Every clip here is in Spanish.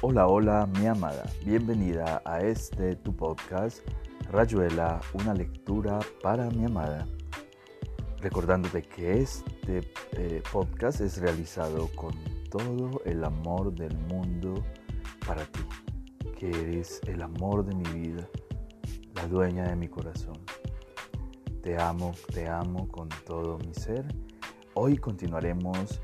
Hola, hola, mi amada. Bienvenida a este tu podcast, Rayuela, una lectura para mi amada. Recordándote que este eh, podcast es realizado con todo el amor del mundo para ti, que eres el amor de mi vida, la dueña de mi corazón. Te amo, te amo con todo mi ser. Hoy continuaremos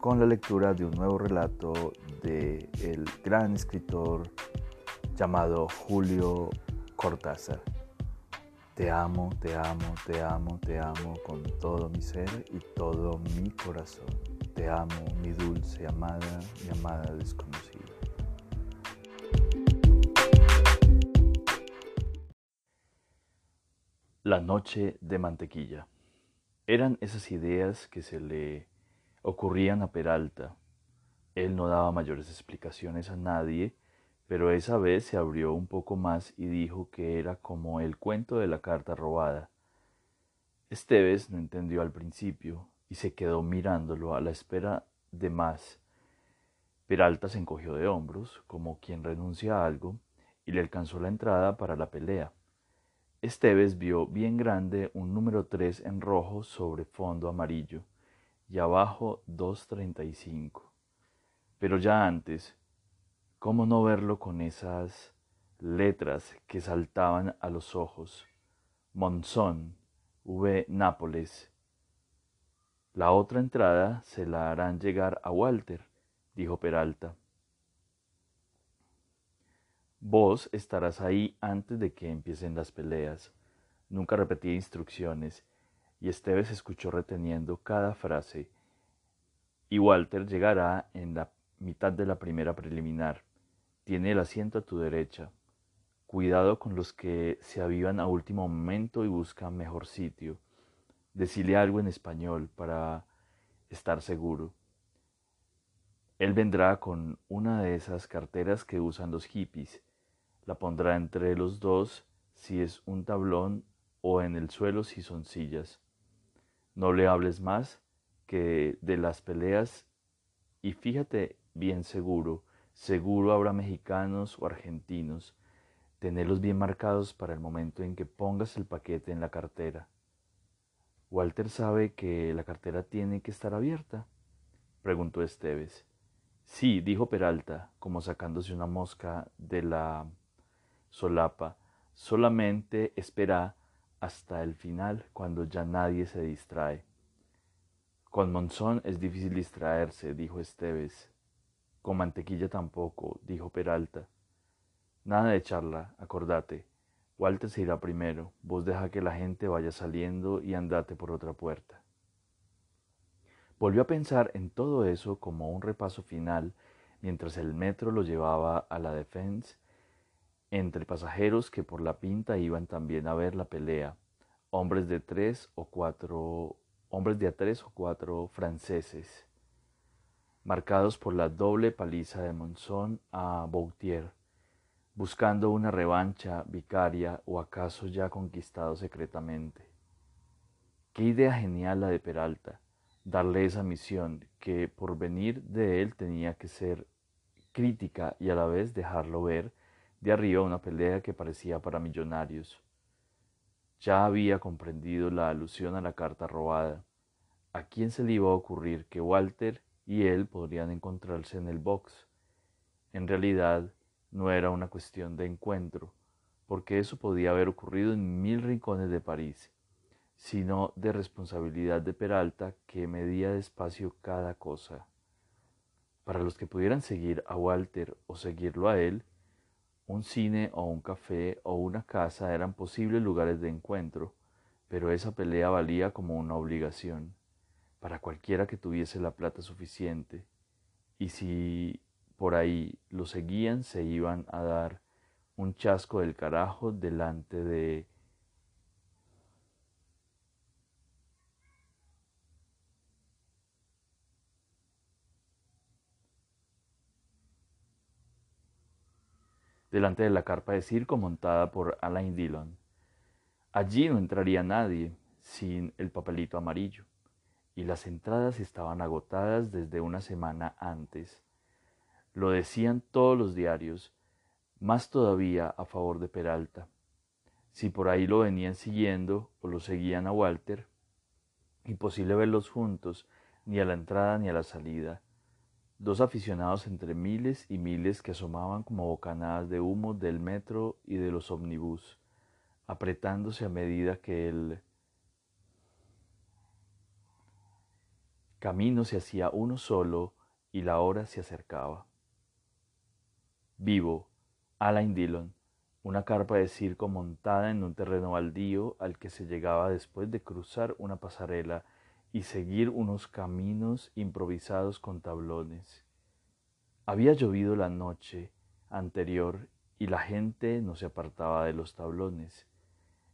con la lectura de un nuevo relato de el gran escritor llamado Julio Cortázar. Te amo, te amo, te amo, te amo con todo mi ser y todo mi corazón. Te amo, mi dulce amada, mi amada desconocida. La noche de mantequilla. Eran esas ideas que se le ocurrían a Peralta él no daba mayores explicaciones a nadie, pero esa vez se abrió un poco más y dijo que era como el cuento de la carta robada. Esteves no entendió al principio y se quedó mirándolo a la espera de más. Peralta se encogió de hombros, como quien renuncia a algo, y le alcanzó la entrada para la pelea. Esteves vio bien grande un número tres en rojo sobre fondo amarillo, y abajo dos treinta y cinco. Pero ya antes, ¿cómo no verlo con esas letras que saltaban a los ojos? Monzón, V. Nápoles. La otra entrada se la harán llegar a Walter, dijo Peralta. Vos estarás ahí antes de que empiecen las peleas. Nunca repetía instrucciones, y Esteves escuchó reteniendo cada frase. Y Walter llegará en la mitad de la primera preliminar. Tiene el asiento a tu derecha. Cuidado con los que se avivan a último momento y buscan mejor sitio. Decile algo en español para estar seguro. Él vendrá con una de esas carteras que usan los hippies. La pondrá entre los dos si es un tablón o en el suelo si son sillas. No le hables más que de las peleas y fíjate bien seguro. Seguro habrá mexicanos o argentinos. Tenerlos bien marcados para el momento en que pongas el paquete en la cartera. Walter sabe que la cartera tiene que estar abierta, preguntó Esteves. Sí, dijo Peralta, como sacándose una mosca de la solapa. Solamente espera hasta el final, cuando ya nadie se distrae. Con Monzón es difícil distraerse, dijo Esteves. Con mantequilla tampoco, dijo Peralta. Nada de charla, acordate. Walter se irá primero, vos deja que la gente vaya saliendo y andate por otra puerta. Volvió a pensar en todo eso como un repaso final mientras el metro lo llevaba a la defensa entre pasajeros que por la pinta iban también a ver la pelea, hombres de tres o cuatro, hombres de a tres o cuatro franceses marcados por la doble paliza de Monzón a Boutier, buscando una revancha vicaria o acaso ya conquistado secretamente. Qué idea genial la de Peralta, darle esa misión que por venir de él tenía que ser crítica y a la vez dejarlo ver de arriba una pelea que parecía para millonarios. Ya había comprendido la alusión a la carta robada. ¿A quién se le iba a ocurrir que Walter y él podrían encontrarse en el box. En realidad no era una cuestión de encuentro, porque eso podía haber ocurrido en mil rincones de París, sino de responsabilidad de Peralta que medía despacio cada cosa. Para los que pudieran seguir a Walter o seguirlo a él, un cine o un café o una casa eran posibles lugares de encuentro, pero esa pelea valía como una obligación. Para cualquiera que tuviese la plata suficiente, y si por ahí lo seguían, se iban a dar un chasco del carajo delante de delante de la carpa de circo montada por Alain Dillon. Allí no entraría nadie sin el papelito amarillo y las entradas estaban agotadas desde una semana antes. Lo decían todos los diarios, más todavía a favor de Peralta. Si por ahí lo venían siguiendo o lo seguían a Walter, imposible verlos juntos, ni a la entrada ni a la salida. Dos aficionados entre miles y miles que asomaban como bocanadas de humo del metro y de los omnibus, apretándose a medida que el camino se hacía uno solo y la hora se acercaba. Vivo, Alain Dillon, una carpa de circo montada en un terreno baldío al que se llegaba después de cruzar una pasarela y seguir unos caminos improvisados con tablones. Había llovido la noche anterior y la gente no se apartaba de los tablones.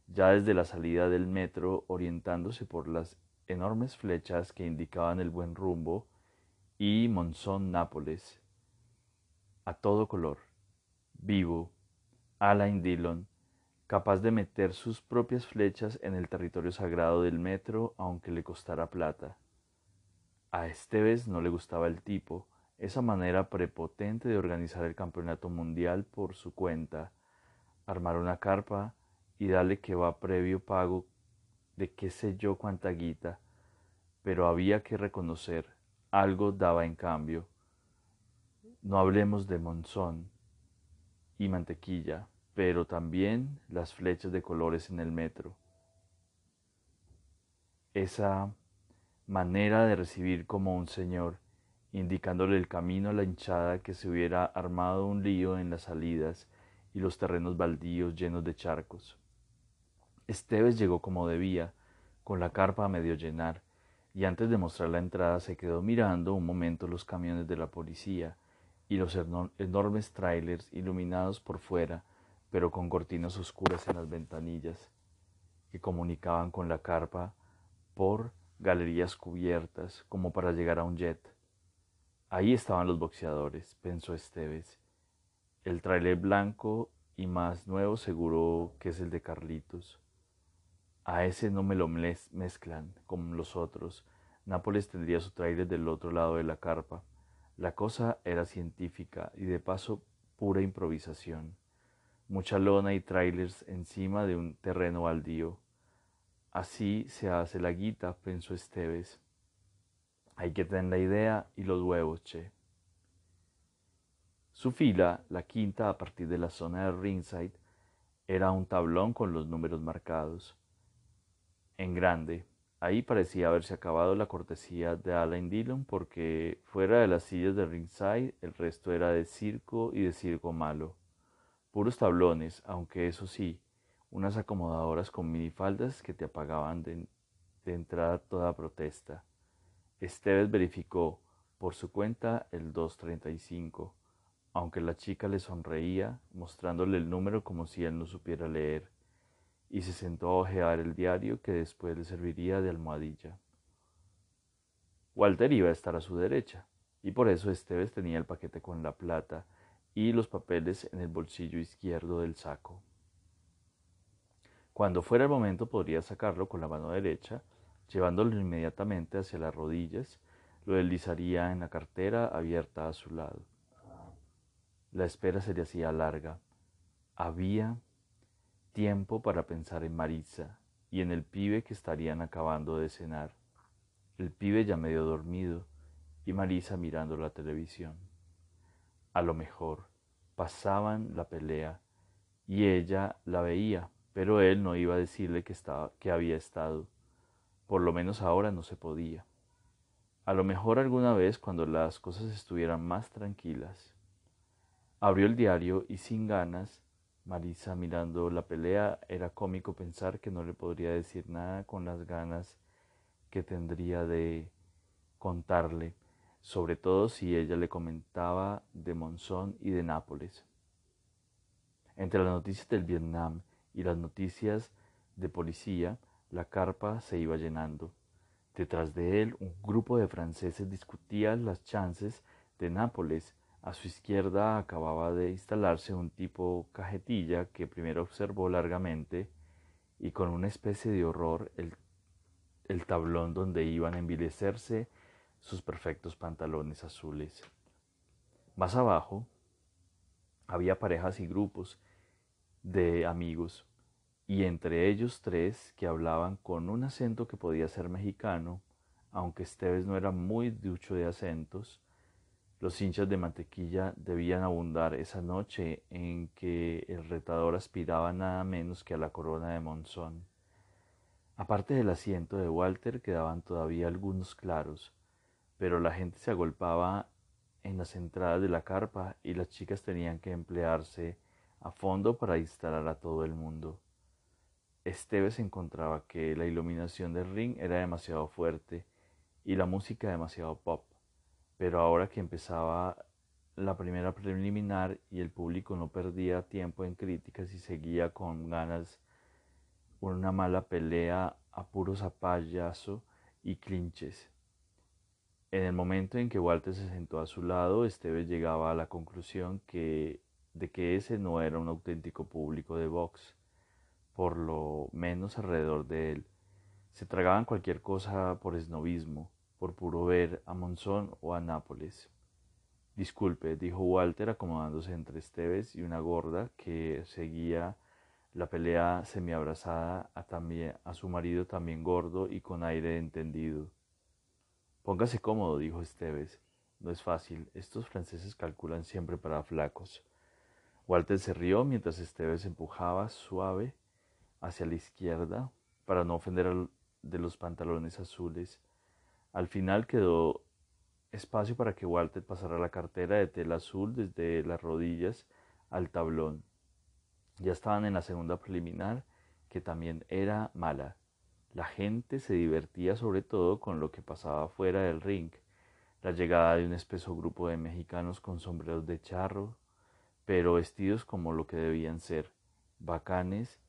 Ya desde la salida del metro, orientándose por las enormes flechas que indicaban el buen rumbo, y Monzón Nápoles, a todo color, vivo, Alain Dillon, capaz de meter sus propias flechas en el territorio sagrado del metro aunque le costara plata. A Esteves no le gustaba el tipo, esa manera prepotente de organizar el campeonato mundial por su cuenta, armar una carpa y darle que va previo pago de qué sé yo cuánta guita, pero había que reconocer, algo daba en cambio. No hablemos de monzón y mantequilla, pero también las flechas de colores en el metro. Esa manera de recibir como un señor, indicándole el camino a la hinchada que se hubiera armado un lío en las salidas y los terrenos baldíos llenos de charcos. Esteves llegó como debía, con la carpa a medio llenar, y antes de mostrar la entrada se quedó mirando un momento los camiones de la policía y los enormes trailers iluminados por fuera pero con cortinas oscuras en las ventanillas, que comunicaban con la carpa por galerías cubiertas como para llegar a un jet. Ahí estaban los boxeadores, pensó Esteves. El trailer blanco y más nuevo seguro que es el de Carlitos. A ese no me lo mezclan como los otros. Nápoles tendría su trailer del otro lado de la carpa. La cosa era científica y de paso pura improvisación mucha lona y trailers encima de un terreno baldío. Así se hace la guita, pensó Esteves. Hay que tener la idea y los huevos, che. Su fila, la quinta a partir de la zona de ringside, era un tablón con los números marcados. En grande, ahí parecía haberse acabado la cortesía de Alain Dillon porque fuera de las sillas de ringside el resto era de circo y de circo malo. Puros tablones, aunque eso sí, unas acomodadoras con minifaldas que te apagaban de, entrada toda protesta. Esteves verificó por su cuenta el 235, aunque la chica le sonreía, mostrándole el número como si él no supiera leer, y se sentó a ojear el diario que después le serviría de almohadilla. Walter iba a estar a su derecha, y por eso Esteves tenía el paquete con la plata y los papeles en el bolsillo izquierdo del saco. Cuando fuera el momento podría sacarlo con la mano derecha, llevándolo inmediatamente hacia las rodillas, lo deslizaría en la cartera abierta a su lado. La espera se le hacía larga. Había tiempo para pensar en Marisa y en el pibe que estarían acabando de cenar. El pibe ya medio dormido y Marisa mirando la televisión. A lo mejor pasaban la pelea y ella la veía, pero él no iba a decirle que, estaba, que había estado. Por lo menos ahora no se podía. A lo mejor alguna vez cuando las cosas estuvieran más tranquilas. Abrió el diario y sin ganas, Marisa mirando la pelea, era cómico pensar que no le podría decir nada con las ganas que tendría de contarle sobre todo si ella le comentaba de Monzón y de Nápoles. Entre las noticias del Vietnam y las noticias de policía, la carpa se iba llenando. Detrás de él, un grupo de franceses discutía las chances de Nápoles. A su izquierda acababa de instalarse un tipo cajetilla que primero observó largamente y con una especie de horror el, el tablón donde iban a envilecerse sus perfectos pantalones azules. Más abajo había parejas y grupos de amigos, y entre ellos tres que hablaban con un acento que podía ser mexicano, aunque Esteves no era muy ducho de acentos, los hinchas de mantequilla debían abundar esa noche en que el retador aspiraba nada menos que a la corona de Monzón. Aparte del asiento de Walter quedaban todavía algunos claros, pero la gente se agolpaba en las entradas de la carpa y las chicas tenían que emplearse a fondo para instalar a todo el mundo. Esteves encontraba que la iluminación del ring era demasiado fuerte y la música demasiado pop, pero ahora que empezaba la primera preliminar y el público no perdía tiempo en críticas y seguía con ganas una mala pelea a puros zapallazo y clinches. En el momento en que Walter se sentó a su lado, Esteves llegaba a la conclusión de que ese no era un auténtico público de box por lo menos alrededor de él. Se tragaban cualquier cosa por esnovismo, por puro ver a Monzón o a Nápoles. Disculpe, dijo Walter acomodándose entre Esteves y una gorda que seguía la pelea semiabrazada a su marido también gordo y con aire entendido. Póngase cómodo, dijo Esteves. No es fácil, estos franceses calculan siempre para flacos. Walter se rió mientras Esteves empujaba suave hacia la izquierda para no ofender al de los pantalones azules. Al final quedó espacio para que Walter pasara la cartera de tela azul desde las rodillas al tablón. Ya estaban en la segunda preliminar, que también era mala. La gente se divertía sobre todo con lo que pasaba fuera del ring, la llegada de un espeso grupo de mexicanos con sombreros de charro, pero vestidos como lo que debían ser, bacanes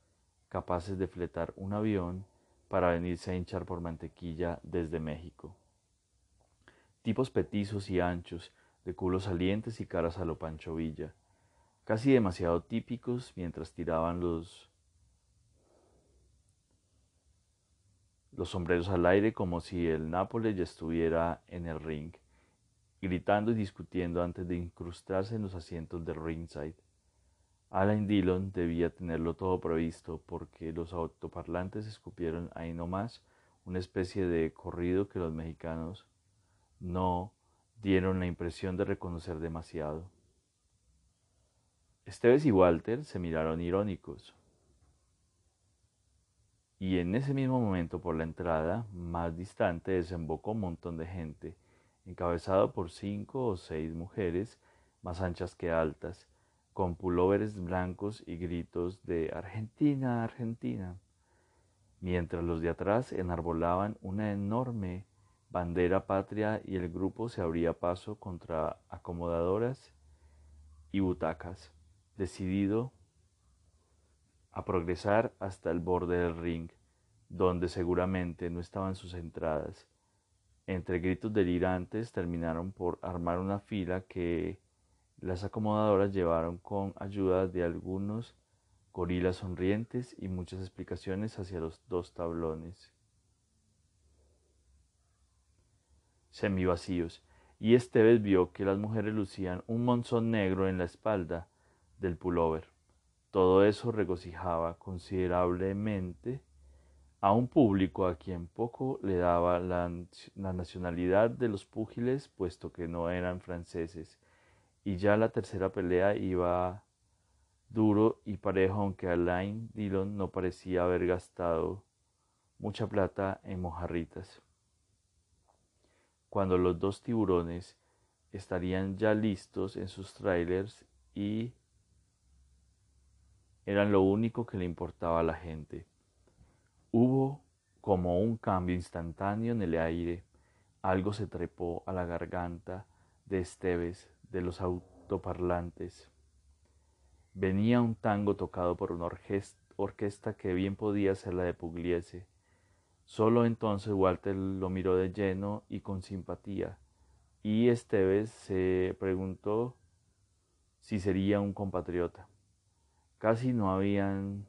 capaces de fletar un avión para venirse a hinchar por mantequilla desde México. Tipos petizos y anchos, de culos salientes y caras a lo Pancho Villa, casi demasiado típicos mientras tiraban los, los sombreros al aire como si el Nápoles ya estuviera en el ring, gritando y discutiendo antes de incrustarse en los asientos del ringside. Alain Dillon debía tenerlo todo previsto porque los autoparlantes escupieron ahí nomás una especie de corrido que los mexicanos no dieron la impresión de reconocer demasiado. Esteves y Walter se miraron irónicos. Y en ese mismo momento por la entrada, más distante, desembocó un montón de gente, encabezado por cinco o seis mujeres, más anchas que altas, con pulóveres blancos y gritos de Argentina, Argentina, mientras los de atrás enarbolaban una enorme bandera patria y el grupo se abría paso contra acomodadoras y butacas, decidido a progresar hasta el borde del ring, donde seguramente no estaban sus entradas. Entre gritos delirantes terminaron por armar una fila que las acomodadoras llevaron con ayuda de algunos gorilas sonrientes y muchas explicaciones hacia los dos tablones semivacíos, y Esteves vio que las mujeres lucían un monzón negro en la espalda del pullover. Todo eso regocijaba considerablemente a un público a quien poco le daba la, nacionalidad de los púgiles, puesto que no eran franceses y ya la tercera pelea iba duro y parejo, aunque Alain Dillon no parecía haber gastado mucha plata en mojarritas. Cuando los dos tiburones estarían ya listos en sus trailers y eran lo único que le importaba a la gente. Hubo como un cambio instantáneo en el aire, algo se trepó a la garganta de Esteves de los autoparlantes. Venía un tango tocado por una orquesta que bien podía ser la de Pugliese. Solo entonces Walter lo miró de lleno y con simpatía, y Esteves se preguntó si sería un compatriota. Casi no habían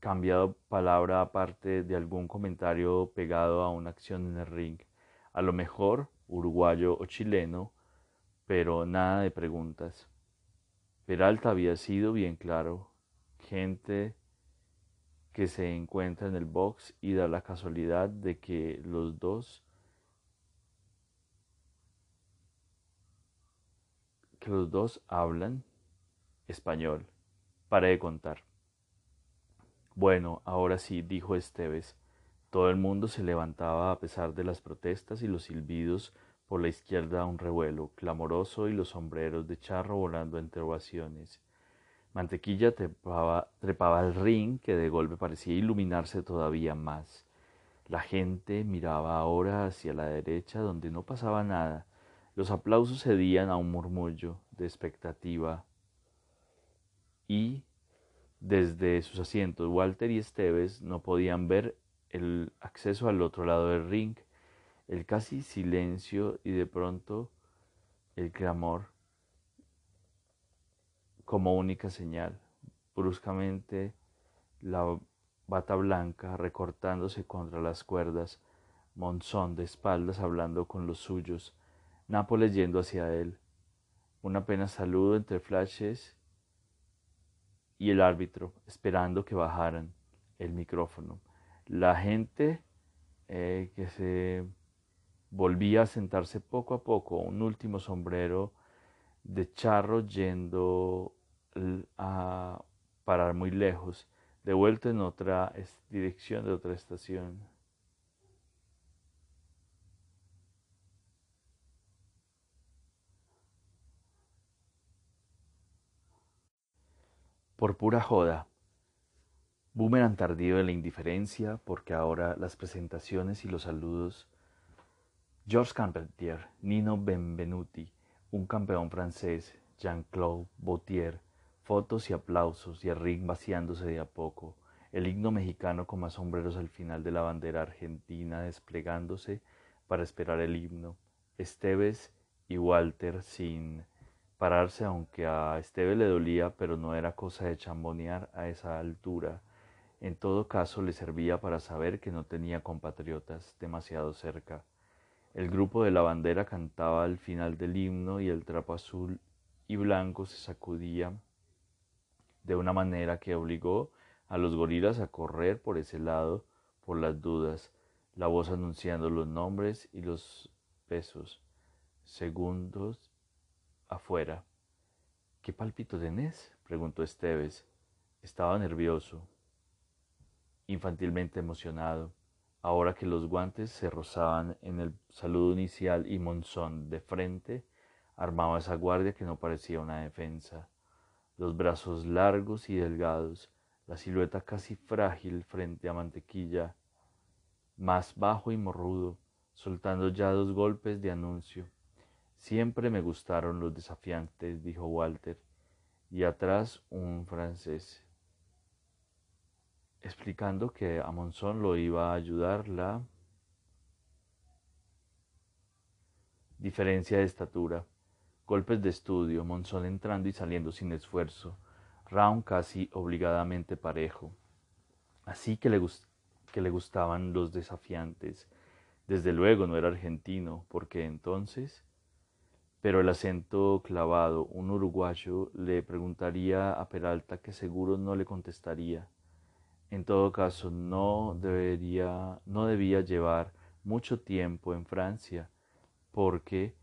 cambiado palabra aparte de algún comentario pegado a una acción en el ring. A lo mejor uruguayo o chileno, pero nada de preguntas. Peralta había sido bien claro, gente que se encuentra en el box y da la casualidad de que los dos que los dos hablan español. Paré de contar. Bueno, ahora sí, dijo Esteves. Todo el mundo se levantaba a pesar de las protestas y los silbidos por la izquierda un revuelo clamoroso y los sombreros de charro volando entre ovaciones. Mantequilla trepaba, trepaba al ring que de golpe parecía iluminarse todavía más. La gente miraba ahora hacia la derecha donde no pasaba nada. Los aplausos cedían a un murmullo de expectativa y desde sus asientos Walter y Esteves no podían ver el acceso al otro lado del ring el casi silencio y de pronto el clamor como única señal. Bruscamente la bata blanca recortándose contra las cuerdas, Monzón de espaldas hablando con los suyos, Nápoles yendo hacia él, un apenas saludo entre flashes y el árbitro esperando que bajaran el micrófono. La gente eh, que se Volvía a sentarse poco a poco, un último sombrero de charro yendo a parar muy lejos, de vuelta en otra dirección de otra estación. Por pura joda. Boomerang tardío de la indiferencia, porque ahora las presentaciones y los saludos. Georges Carpentier, Nino Benvenuti, un campeón francés, Jean-Claude Bautier, fotos y aplausos y el ring vaciándose de a poco, el himno mexicano con más sombreros al final de la bandera argentina desplegándose para esperar el himno, Esteves y Walter sin pararse, aunque a Esteves le dolía, pero no era cosa de chambonear a esa altura. En todo caso, le servía para saber que no tenía compatriotas demasiado cerca. El grupo de la bandera cantaba al final del himno y el trapo azul y blanco se sacudía de una manera que obligó a los gorilas a correr por ese lado por las dudas, la voz anunciando los nombres y los pesos. Segundos afuera. ¿Qué palpito tenés? preguntó Esteves. Estaba nervioso, infantilmente emocionado ahora que los guantes se rozaban en el saludo inicial y Monzón de frente armaba esa guardia que no parecía una defensa. Los brazos largos y delgados, la silueta casi frágil frente a Mantequilla, más bajo y morrudo, soltando ya dos golpes de anuncio. Siempre me gustaron los desafiantes, dijo Walter, y atrás un francés explicando que a Monzón lo iba a ayudar la diferencia de estatura, golpes de estudio, Monzón entrando y saliendo sin esfuerzo, round casi obligadamente parejo. Así que le, que le gustaban los desafiantes. Desde luego no era argentino, porque entonces... Pero el acento clavado, un uruguayo le preguntaría a Peralta que seguro no le contestaría. En todo caso, no, debería, no debía llevar mucho tiempo en Francia, porque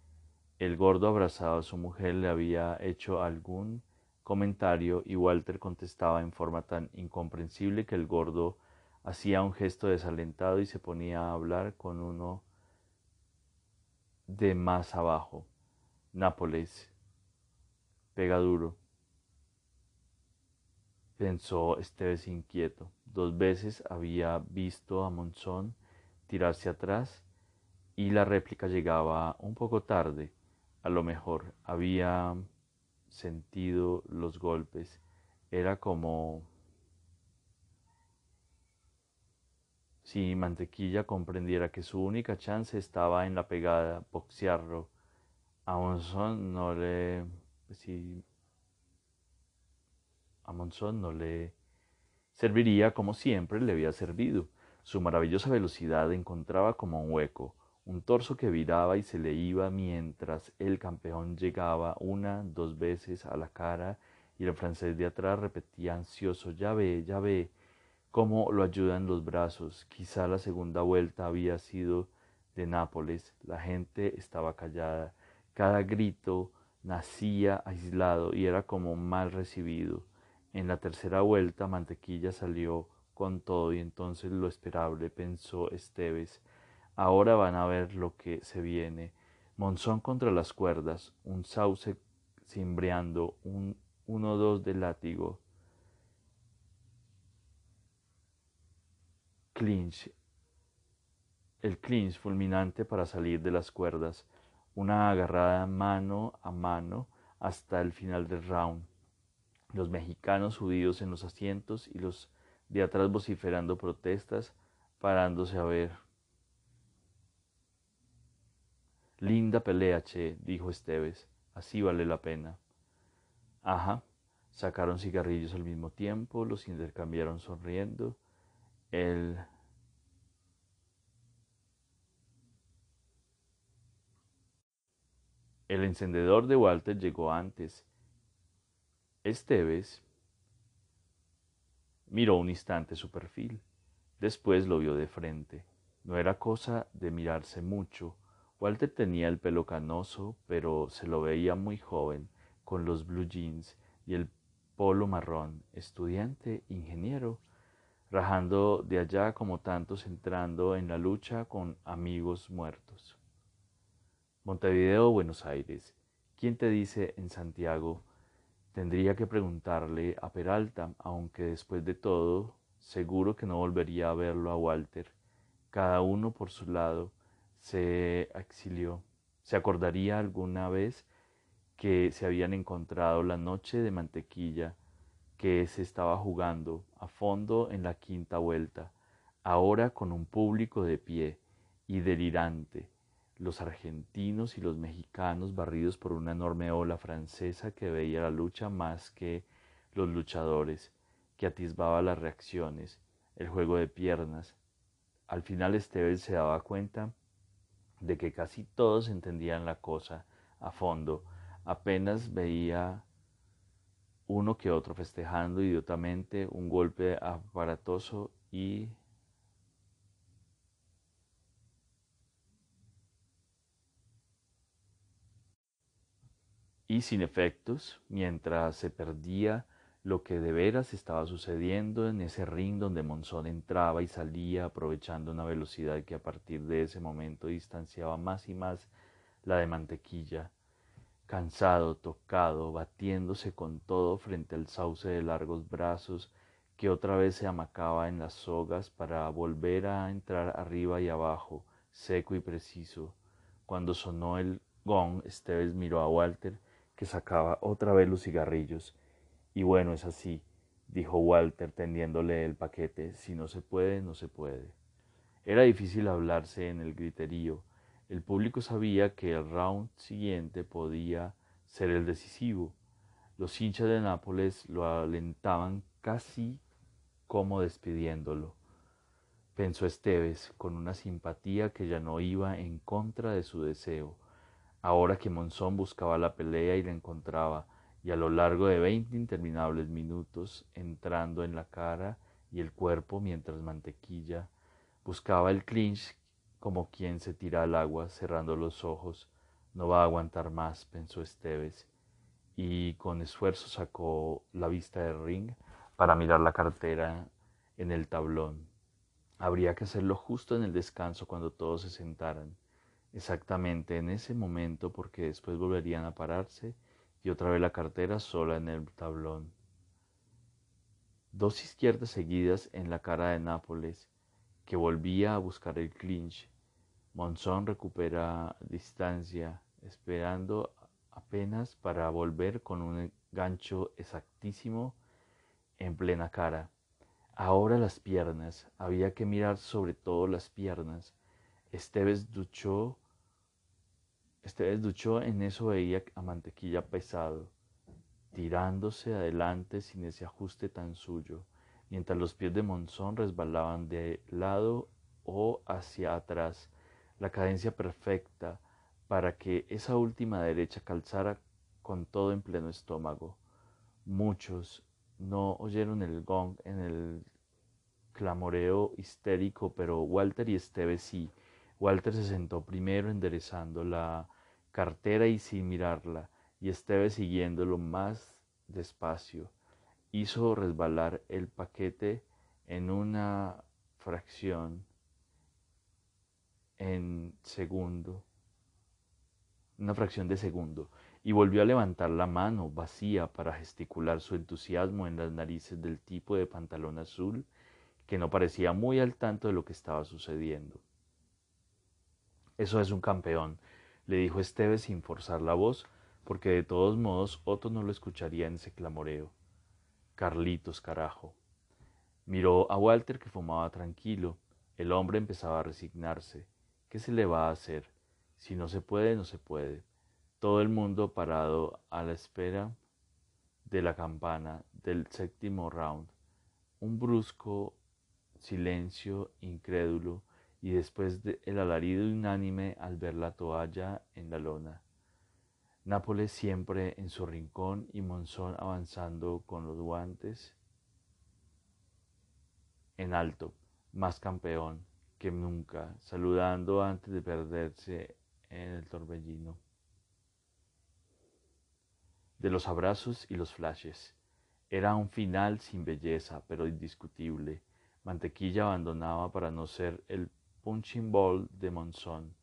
el gordo abrazado a su mujer le había hecho algún comentario y Walter contestaba en forma tan incomprensible que el gordo hacía un gesto desalentado y se ponía a hablar con uno de más abajo. Nápoles. Pega duro pensó Esteves inquieto. Dos veces había visto a Monzón tirarse atrás y la réplica llegaba un poco tarde. A lo mejor había sentido los golpes. Era como si Mantequilla comprendiera que su única chance estaba en la pegada, boxearlo. A Monzón no le... Si a Monzón no le serviría como siempre le había servido. Su maravillosa velocidad encontraba como un hueco, un torso que viraba y se le iba mientras el campeón llegaba una, dos veces a la cara y el francés de atrás repetía ansioso, ya ve, ya ve, cómo lo ayudan los brazos. Quizá la segunda vuelta había sido de Nápoles, la gente estaba callada, cada grito nacía aislado y era como mal recibido. En la tercera vuelta Mantequilla salió con todo y entonces lo esperable, pensó Esteves. Ahora van a ver lo que se viene. Monzón contra las cuerdas, un sauce cimbreando, un uno dos de látigo. Clinch. El clinch fulminante para salir de las cuerdas. Una agarrada mano a mano hasta el final del round. Los mexicanos subidos en los asientos y los de atrás vociferando protestas, parándose a ver. Linda pelea, che, dijo Esteves. Así vale la pena. Ajá. Sacaron cigarrillos al mismo tiempo, los intercambiaron sonriendo. El El encendedor de Walter llegó antes. Esteves miró un instante su perfil. Después lo vio de frente. No era cosa de mirarse mucho. Walter tenía el pelo canoso, pero se lo veía muy joven con los blue jeans y el polo marrón, estudiante, ingeniero, rajando de allá como tantos entrando en la lucha con amigos muertos. Montevideo, Buenos Aires. ¿Quién te dice en Santiago? Tendría que preguntarle a Peralta, aunque después de todo, seguro que no volvería a verlo a Walter. Cada uno por su lado se exilió. ¿Se acordaría alguna vez que se habían encontrado la noche de mantequilla que se estaba jugando a fondo en la quinta vuelta, ahora con un público de pie y delirante, los argentinos y los mexicanos barridos por una enorme ola francesa que veía la lucha más que los luchadores, que atisbaba las reacciones, el juego de piernas. Al final Esteban se daba cuenta de que casi todos entendían la cosa a fondo, Apenas veía uno que otro festejando idiotamente un golpe aparatoso y y sin efectos, mientras se perdía lo que de veras estaba sucediendo en ese ring donde Monzón entraba y salía aprovechando una velocidad que a partir de ese momento distanciaba más y más la de mantequilla cansado, tocado, batiéndose con todo frente al sauce de largos brazos que otra vez se amacaba en las sogas para volver a entrar arriba y abajo, seco y preciso. Cuando sonó el gong, Esteves miró a Walter, que sacaba otra vez los cigarrillos. Y bueno, es así, dijo Walter tendiéndole el paquete, si no se puede, no se puede. Era difícil hablarse en el griterío, el público sabía que el round siguiente podía ser el decisivo. Los hinchas de Nápoles lo alentaban casi como despidiéndolo. Pensó Esteves con una simpatía que ya no iba en contra de su deseo, ahora que Monzón buscaba la pelea y la encontraba, y a lo largo de veinte interminables minutos entrando en la cara y el cuerpo mientras Mantequilla buscaba el clinch como quien se tira al agua cerrando los ojos. No va a aguantar más, pensó Esteves, y con esfuerzo sacó la vista del ring para mirar la cartera en el tablón. Habría que hacerlo justo en el descanso cuando todos se sentaran, exactamente en ese momento porque después volverían a pararse y otra vez la cartera sola en el tablón. Dos izquierdas seguidas en la cara de Nápoles, que volvía a buscar el clinch Monzón recupera distancia, esperando apenas para volver con un gancho exactísimo en plena cara. Ahora las piernas, había que mirar sobre todo las piernas. Esteves duchó, Esteves duchó, en eso veía a mantequilla pesado, tirándose adelante sin ese ajuste tan suyo, mientras los pies de Monzón resbalaban de lado o hacia atrás la cadencia perfecta para que esa última derecha calzara con todo en pleno estómago. Muchos no oyeron el gong en el clamoreo histérico, pero Walter y Esteve sí. Walter se sentó primero enderezando la cartera y sin mirarla, y Esteve siguiéndolo más despacio. Hizo resbalar el paquete en una fracción en segundo, una fracción de segundo, y volvió a levantar la mano vacía para gesticular su entusiasmo en las narices del tipo de pantalón azul que no parecía muy al tanto de lo que estaba sucediendo. Eso es un campeón, le dijo Esteves sin forzar la voz, porque de todos modos Otto no lo escucharía en ese clamoreo. Carlitos, carajo. Miró a Walter que fumaba tranquilo. El hombre empezaba a resignarse. ¿Qué se le va a hacer? Si no se puede, no se puede. Todo el mundo parado a la espera de la campana del séptimo round. Un brusco silencio incrédulo y después el alarido unánime al ver la toalla en la lona. Nápoles siempre en su rincón y Monzón avanzando con los guantes en alto, más campeón que nunca, saludando antes de perderse en el torbellino de los abrazos y los flashes. Era un final sin belleza, pero indiscutible. Mantequilla abandonaba para no ser el punching ball de Monzón.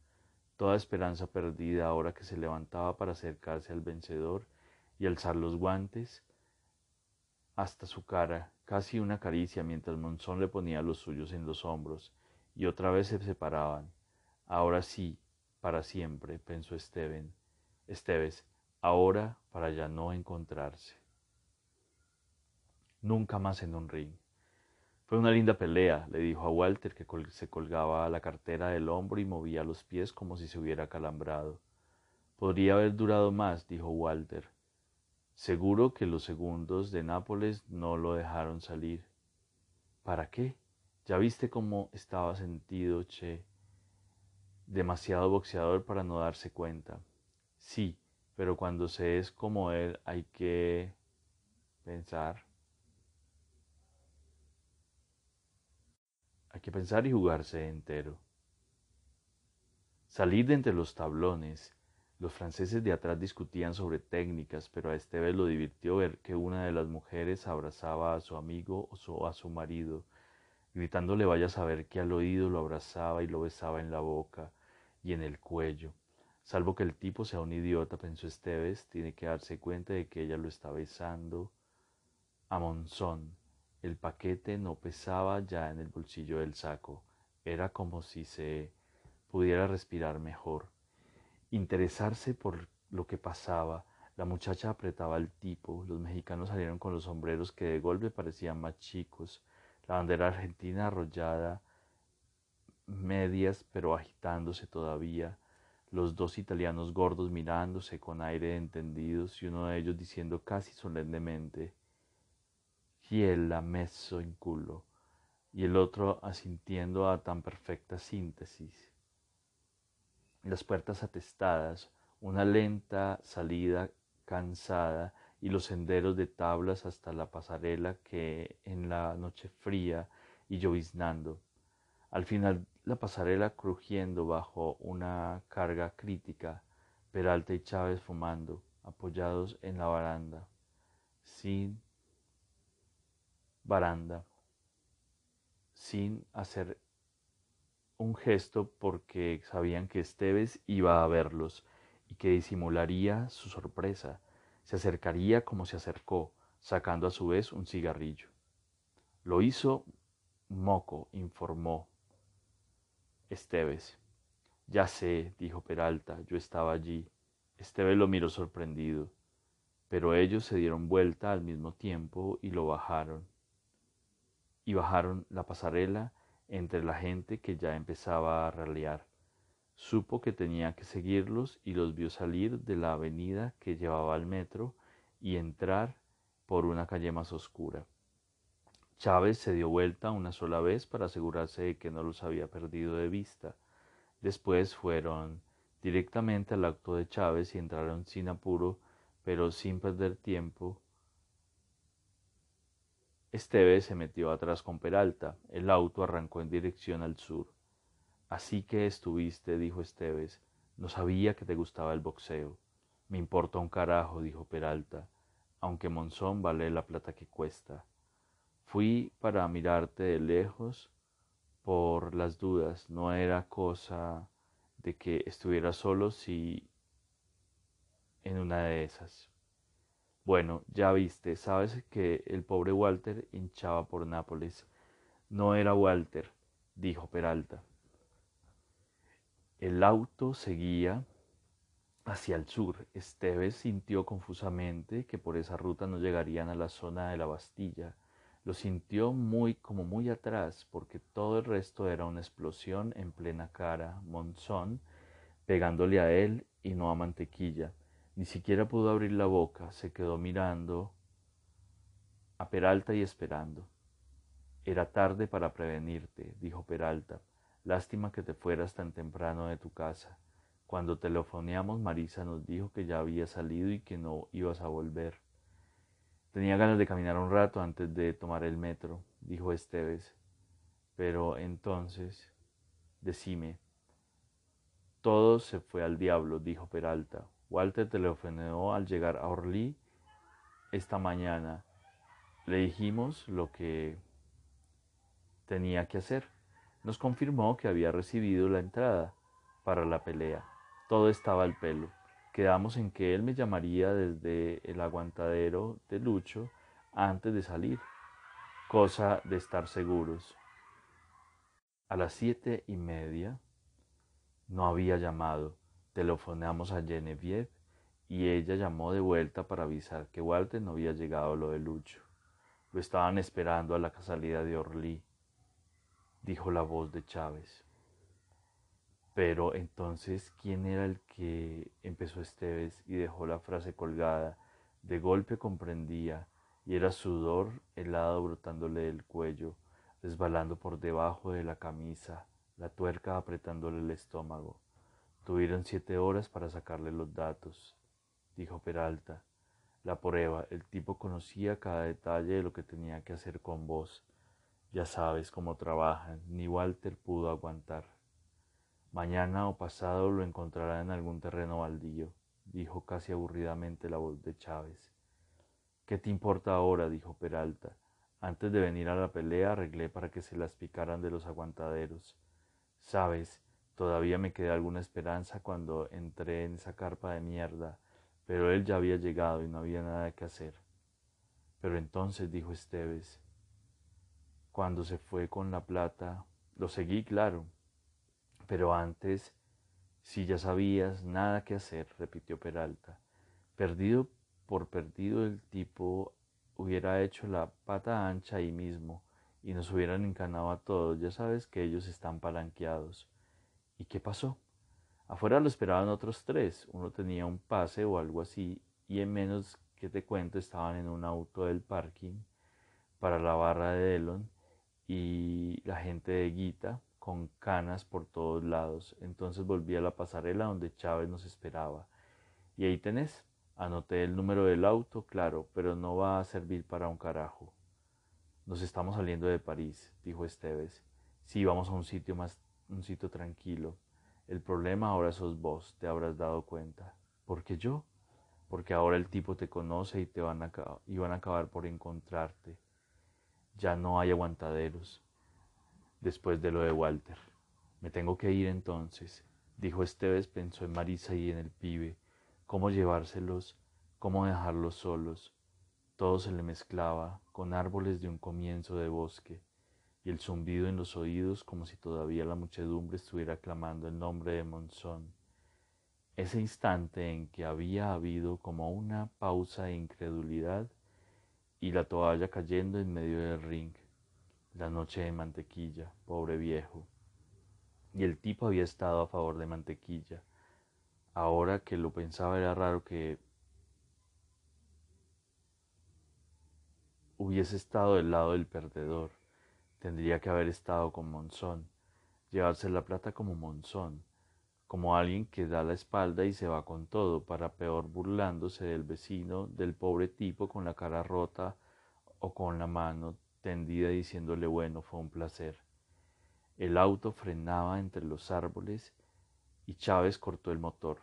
Toda esperanza perdida ahora que se levantaba para acercarse al vencedor y alzar los guantes hasta su cara, casi una caricia mientras Monzón le ponía los suyos en los hombros, y otra vez se separaban. Ahora sí, para siempre, pensó Esteban. Esteves, ahora para ya no encontrarse. Nunca más en un ring. Fue una linda pelea, le dijo a Walter, que se colgaba la cartera del hombro y movía los pies como si se hubiera calambrado. Podría haber durado más, dijo Walter. Seguro que los segundos de Nápoles no lo dejaron salir. ¿Para qué? Ya viste cómo estaba sentido, Che. Demasiado boxeador para no darse cuenta. Sí, pero cuando se es como él hay que pensar. Hay que pensar y jugarse entero. Salir de entre los tablones. Los franceses de atrás discutían sobre técnicas, pero a Esteves lo divirtió ver que una de las mujeres abrazaba a su amigo o a su marido, gritándole vaya a saber que al oído lo abrazaba y lo besaba en la boca y en el cuello. Salvo que el tipo sea un idiota, pensó Esteves, tiene que darse cuenta de que ella lo está besando a Monzón el paquete no pesaba ya en el bolsillo del saco. Era como si se pudiera respirar mejor. Interesarse por lo que pasaba. La muchacha apretaba al tipo. Los mexicanos salieron con los sombreros que de golpe parecían más chicos. La bandera argentina arrollada, medias pero agitándose todavía. Los dos italianos gordos mirándose con aire de entendidos y uno de ellos diciendo casi solemnemente in culo, y el otro asintiendo a tan perfecta síntesis. Las puertas atestadas, una lenta salida cansada y los senderos de tablas hasta la pasarela que en la noche fría y lloviznando. Al final la pasarela crujiendo bajo una carga crítica, Peralta y Chávez fumando, apoyados en la baranda, sin baranda sin hacer un gesto porque sabían que Esteves iba a verlos y que disimularía su sorpresa. Se acercaría como se acercó, sacando a su vez un cigarrillo. Lo hizo Moco, informó Esteves. Ya sé, dijo Peralta, yo estaba allí. Esteves lo miró sorprendido, pero ellos se dieron vuelta al mismo tiempo y lo bajaron y bajaron la pasarela entre la gente que ya empezaba a ralear. Supo que tenía que seguirlos y los vio salir de la avenida que llevaba al metro y entrar por una calle más oscura. Chávez se dio vuelta una sola vez para asegurarse de que no los había perdido de vista. Después fueron directamente al auto de Chávez y entraron sin apuro, pero sin perder tiempo. Esteves se metió atrás con Peralta. El auto arrancó en dirección al sur. Así que estuviste, dijo Esteves. No sabía que te gustaba el boxeo. Me importa un carajo, dijo Peralta, aunque Monzón vale la plata que cuesta. Fui para mirarte de lejos por las dudas. No era cosa de que estuviera solo si en una de esas. Bueno, ya viste, sabes que el pobre Walter hinchaba por Nápoles. No era Walter, dijo Peralta. El auto seguía hacia el sur. Esteves sintió confusamente que por esa ruta no llegarían a la zona de la Bastilla. Lo sintió muy como muy atrás, porque todo el resto era una explosión en plena cara, Monzón, pegándole a él y no a Mantequilla. Ni siquiera pudo abrir la boca, se quedó mirando a Peralta y esperando. Era tarde para prevenirte, dijo Peralta. Lástima que te fueras tan temprano de tu casa. Cuando telefoneamos, Marisa nos dijo que ya había salido y que no ibas a volver. Tenía ganas de caminar un rato antes de tomar el metro, dijo Esteves. Pero entonces, decime. Todo se fue al diablo, dijo Peralta. Walter telefoneó al llegar a Orly esta mañana. Le dijimos lo que tenía que hacer nos confirmó que había recibido la entrada para la pelea. Todo estaba al pelo. Quedamos en que él me llamaría desde el aguantadero de Lucho antes de salir, cosa de estar seguros. A las siete y media no había llamado. Telefonamos a Genevieve y ella llamó de vuelta para avisar que Walter no había llegado a lo de Lucho. Lo estaban esperando a la salida de Orly dijo la voz de Chávez. Pero entonces, ¿quién era el que empezó Esteves y dejó la frase colgada? De golpe comprendía, y era sudor helado brotándole del cuello, resbalando por debajo de la camisa, la tuerca apretándole el estómago. Tuvieron siete horas para sacarle los datos, dijo Peralta. La prueba, el tipo conocía cada detalle de lo que tenía que hacer con vos ya sabes cómo trabajan, ni Walter pudo aguantar. Mañana o pasado lo encontrará en algún terreno baldío, dijo casi aburridamente la voz de Chávez. ¿Qué te importa ahora? dijo Peralta. Antes de venir a la pelea arreglé para que se las picaran de los aguantaderos. Sabes, todavía me quedé alguna esperanza cuando entré en esa carpa de mierda, pero él ya había llegado y no había nada que hacer. Pero entonces, dijo Esteves, cuando se fue con la plata, lo seguí, claro. Pero antes, si ya sabías, nada que hacer, repitió Peralta. Perdido por perdido, el tipo hubiera hecho la pata ancha ahí mismo y nos hubieran encanado a todos. Ya sabes que ellos están palanqueados. ¿Y qué pasó? Afuera lo esperaban otros tres. Uno tenía un pase o algo así y en menos que te cuento estaban en un auto del parking para la barra de Delon y la gente de Guita con canas por todos lados. Entonces volví a la pasarela donde Chávez nos esperaba. Y ahí tenés, anoté el número del auto, claro, pero no va a servir para un carajo. Nos estamos saliendo de París, dijo Esteves. Sí, vamos a un sitio más, un sitio tranquilo. El problema ahora sos vos, te habrás dado cuenta. ¿Por qué yo? Porque ahora el tipo te conoce y te van a, y van a acabar por encontrarte. Ya no hay aguantaderos después de lo de Walter. Me tengo que ir entonces, dijo Esteves, pensó en Marisa y en el pibe, cómo llevárselos, cómo dejarlos solos. Todo se le mezclaba con árboles de un comienzo de bosque y el zumbido en los oídos como si todavía la muchedumbre estuviera clamando el nombre de Monzón. Ese instante en que había habido como una pausa de incredulidad y la toalla cayendo en medio del ring. La noche de mantequilla, pobre viejo. Y el tipo había estado a favor de mantequilla. Ahora que lo pensaba era raro que hubiese estado del lado del perdedor. Tendría que haber estado con Monzón, llevarse la plata como Monzón. como alguien que da la espalda y se va con todo, para peor burlándose del vecino, del pobre tipo con la cara rota o con la mano tendida diciéndole bueno, fue un placer. El auto frenaba entre los árboles y Chávez cortó el motor.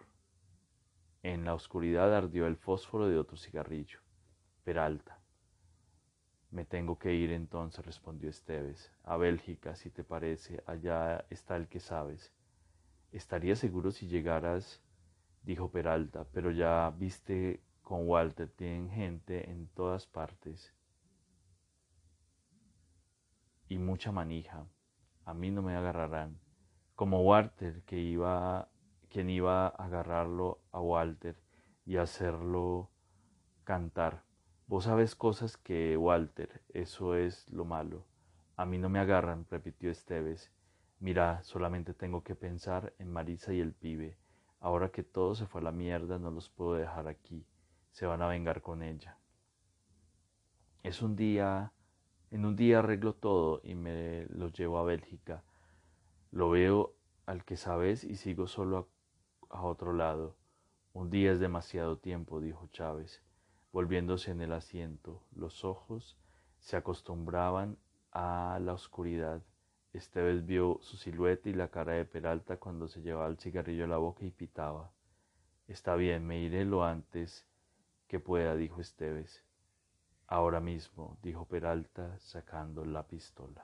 En la oscuridad ardió el fósforo de otro cigarrillo. Peralta. Me tengo que ir entonces, respondió Esteves. A Bélgica, si te parece, allá está el que sabes. Estaría seguro si llegaras, dijo Peralta, pero ya viste con Walter, tienen gente en todas partes. Y mucha manija. A mí no me agarrarán. Como Walter, que iba, quien iba a agarrarlo a Walter y hacerlo cantar. Vos sabes cosas que Walter, eso es lo malo. A mí no me agarran, repitió Esteves. Mira, solamente tengo que pensar en Marisa y el pibe. Ahora que todo se fue a la mierda, no los puedo dejar aquí. Se van a vengar con ella. Es un día, en un día arreglo todo y me lo llevo a Bélgica. Lo veo al que sabes y sigo solo a, a otro lado. Un día es demasiado tiempo, dijo Chávez, volviéndose en el asiento. Los ojos se acostumbraban a la oscuridad. Esteves vio su silueta y la cara de Peralta cuando se llevaba el cigarrillo a la boca y pitaba. Está bien, me iré lo antes que pueda, dijo Esteves. Ahora mismo, dijo Peralta, sacando la pistola.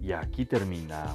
Y aquí termina